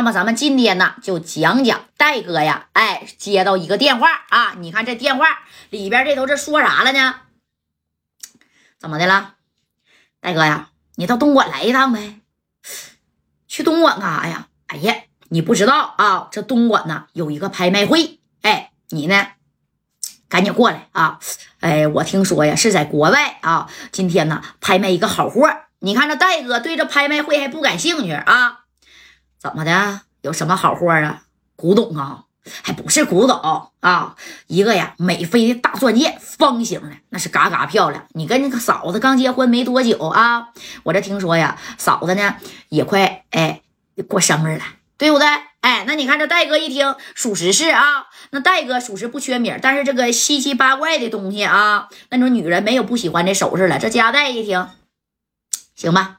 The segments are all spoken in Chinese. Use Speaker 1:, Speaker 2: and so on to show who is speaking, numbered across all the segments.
Speaker 1: 那么咱们今天呢，就讲讲戴哥呀，哎，接到一个电话啊，你看这电话里边这都是说啥了呢？怎么的了，戴哥呀，你到东莞来一趟呗？去东莞干啥呀？哎呀，你不知道啊，这东莞呢有一个拍卖会，哎，你呢，赶紧过来啊！哎，我听说呀是在国外啊，今天呢拍卖一个好货。你看这戴哥对这拍卖会还不感兴趣啊？怎么的？有什么好货啊？古董啊？还不是古董啊？一个呀，美菲的大钻戒，方形的，那是嘎嘎漂亮。你跟那个嫂子刚结婚没多久啊？我这听说呀，嫂子呢也快哎过生日了，对不对？哎，那你看这戴哥一听，属实是啊。那戴哥属实不缺米，但是这个稀奇八怪的东西啊，那种女人没有不喜欢这首饰了。这家代一听，行吧，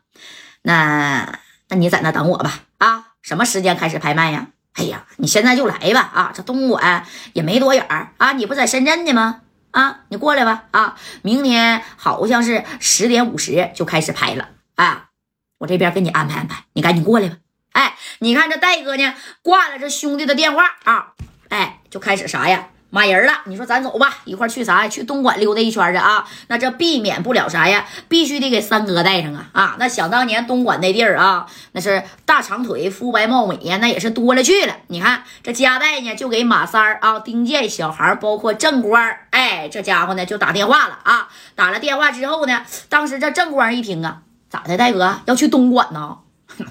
Speaker 1: 那那你在那等我吧啊。什么时间开始拍卖呀？哎呀，你现在就来吧！啊，这东莞也没多远啊，你不在深圳呢吗？啊，你过来吧！啊，明天好像是十点五十就开始拍了啊，我这边给你安排安排，你赶紧过来吧！哎，你看这戴哥呢，挂了这兄弟的电话啊，哎，就开始啥呀？满人了，你说咱走吧，一块去啥呀？去东莞溜达一圈去啊？那这避免不了啥呀？必须得给三哥带上啊！啊，那想当年东莞那地儿啊，那是大长腿、肤白貌美呀，那也是多了去了。你看这家带呢，就给马三儿啊、丁健小孩，包括正官哎，这家伙呢就打电话了啊。打了电话之后呢，当时这正官一听啊，咋的，戴哥要去东莞呢？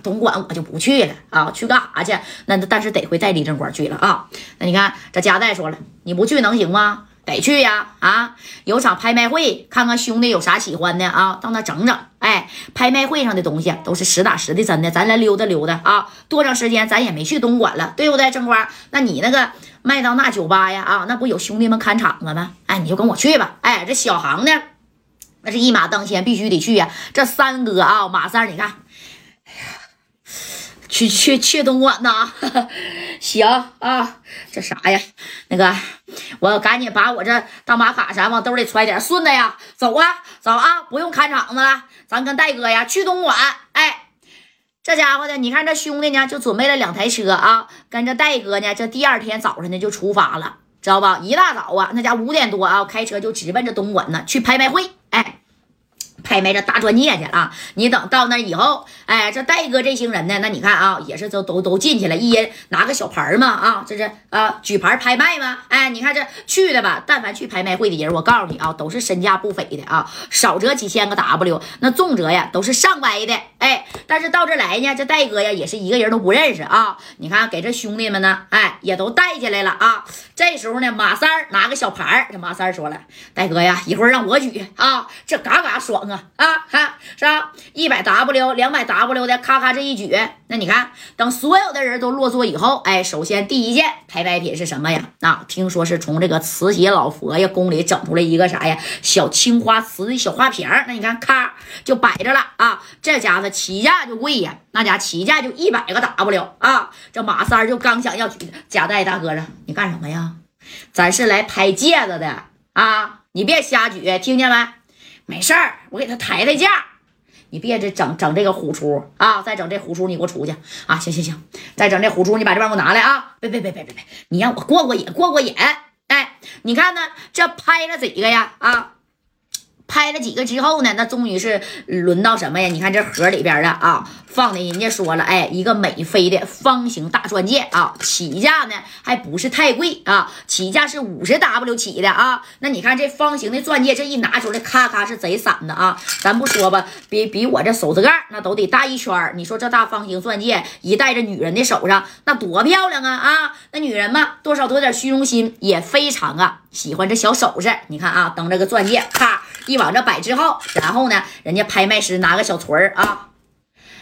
Speaker 1: 东莞我就不去了啊，去干啥去？那但是得回代理正官去了啊。那你看这家代说了，你不去能行吗？得去呀！啊，有场拍卖会，看看兄弟有啥喜欢的啊，到那整整。哎，拍卖会上的东西都是实打实的，真的，咱来溜达溜达啊。多长时间咱也没去东莞了，对不对，正官？那你那个麦当娜酒吧呀，啊，那不有兄弟们看场子吗？哎，你就跟我去吧。哎，这小航呢，那是一马当先，必须得去呀。这三哥啊，马三，你看。去去去东莞呐，行啊，这啥呀？那个，我赶紧把我这大马卡啥往兜里揣点，顺子呀，走啊，走啊，不用看场子了，咱跟戴哥呀去东莞。哎，这家伙呢，你看这兄弟呢，就准备了两台车啊，跟着戴哥呢，这第二天早上呢就出发了，知道吧？一大早啊，那家五点多啊，开车就直奔着东莞呢，去拍卖会。拍卖这大钻戒去了，你等到那以后，哎，这戴哥这行人呢，那你看啊，也是都都都进去了，一人拿个小牌嘛，啊，这是啊，举牌拍卖嘛，哎，你看这去的吧，但凡去拍卖会的人，我告诉你啊，都是身价不菲的啊，少则几千个 W，那重则呀都是上百的，哎，但是到这来呢，这戴哥呀也是一个人都不认识啊，你看给这兄弟们呢，哎，也都带进来了啊，这时候呢，马三拿个小牌这马三说了，戴哥呀，一会儿让我举啊，这嘎嘎爽。啊啊哈，是吧？一百 W、两百 W 的，咔咔这一举，那你看，等所有的人都落座以后，哎，首先第一件拍卖品是什么呀？啊，听说是从这个慈禧老佛爷宫里整出来一个啥呀？小青花瓷的小花瓶那你看，咔就摆着了啊！这家子起价就贵呀，那家起价就一百个 W 啊！这马三就刚想要举，贾代大哥啊，你干什么呀？咱是来拍戒指的啊！你别瞎举，听见没？没事儿，我给他抬抬价，你别这整整这个虎出啊！再整这虎出，你给我出去啊！行行行，再整这虎出，你把这玩意给我拿来啊！别别别别别别，你让我过过瘾过过瘾！哎，你看呢，这拍了几个呀？啊！拍了几个之后呢？那终于是轮到什么呀？你看这盒里边的啊，放的人家说了，哎，一个美菲的方形大钻戒啊，起价呢还不是太贵啊，起价是五十 W 起的啊。那你看这方形的钻戒，这一拿出来，咔咔是贼闪的啊。咱不说吧，比比我这手指盖那都得大一圈你说这大方形钻戒一戴在女人的手上，那多漂亮啊啊！那女人嘛，多少都有点虚荣心，也非常啊喜欢这小首饰。你看啊，等这个钻戒，咔。一往这摆之后，然后呢，人家拍卖师拿个小锤儿啊，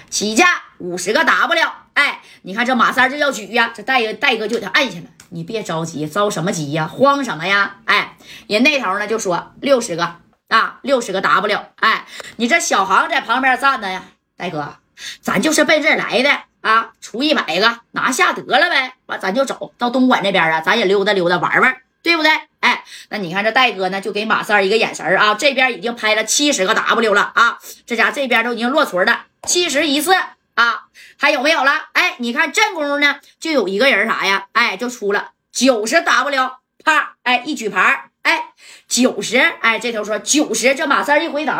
Speaker 1: 起价五十个 W，哎，你看这马三这要举呀，这戴戴哥就给他按下了。你别着急，着什么急呀？慌什么呀？哎，人那头呢就说六十个啊，六十个 W，哎，你这小航在旁边站着呀，戴哥，咱就是奔这来的啊，出一百个拿下得了呗，完咱就走到东莞这边啊，咱也溜达溜达玩玩。对不对？哎，那你看这戴哥呢，就给马三一个眼神啊，这边已经拍了七十个 W 了啊，这家这边都已经落锤了，七十一次，啊？还有没有了？哎，你看正宫呢，就有一个人啥呀？哎，就出了九十 W，啪，哎，一举牌，哎，九十，哎，这头说九十，这马三一回头，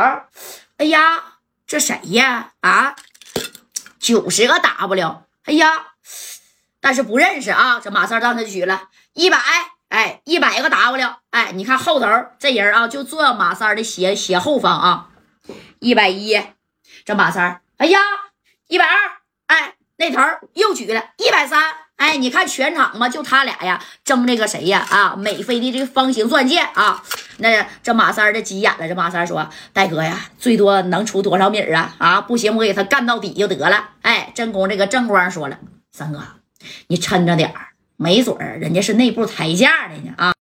Speaker 1: 哎呀，这谁呀？啊，九十个 W，哎呀，但是不认识啊。这马三让他举了一百，哎，一百个 W，哎，你看后头这人啊，就坐马三的斜斜后方啊，一百一，这马三，哎呀，一百二。哎，那头又举了一百三，哎，你看全场嘛，就他俩呀，争这个谁呀？啊，美菲的这个方形钻戒啊，那这马三的急眼了。这马三说：“戴哥呀，最多能出多少米啊？啊，不行，我给他干到底就得了。”哎，正宫这个正光说了：“三哥，你抻着点儿，没准儿人家是内部抬价的呢啊。”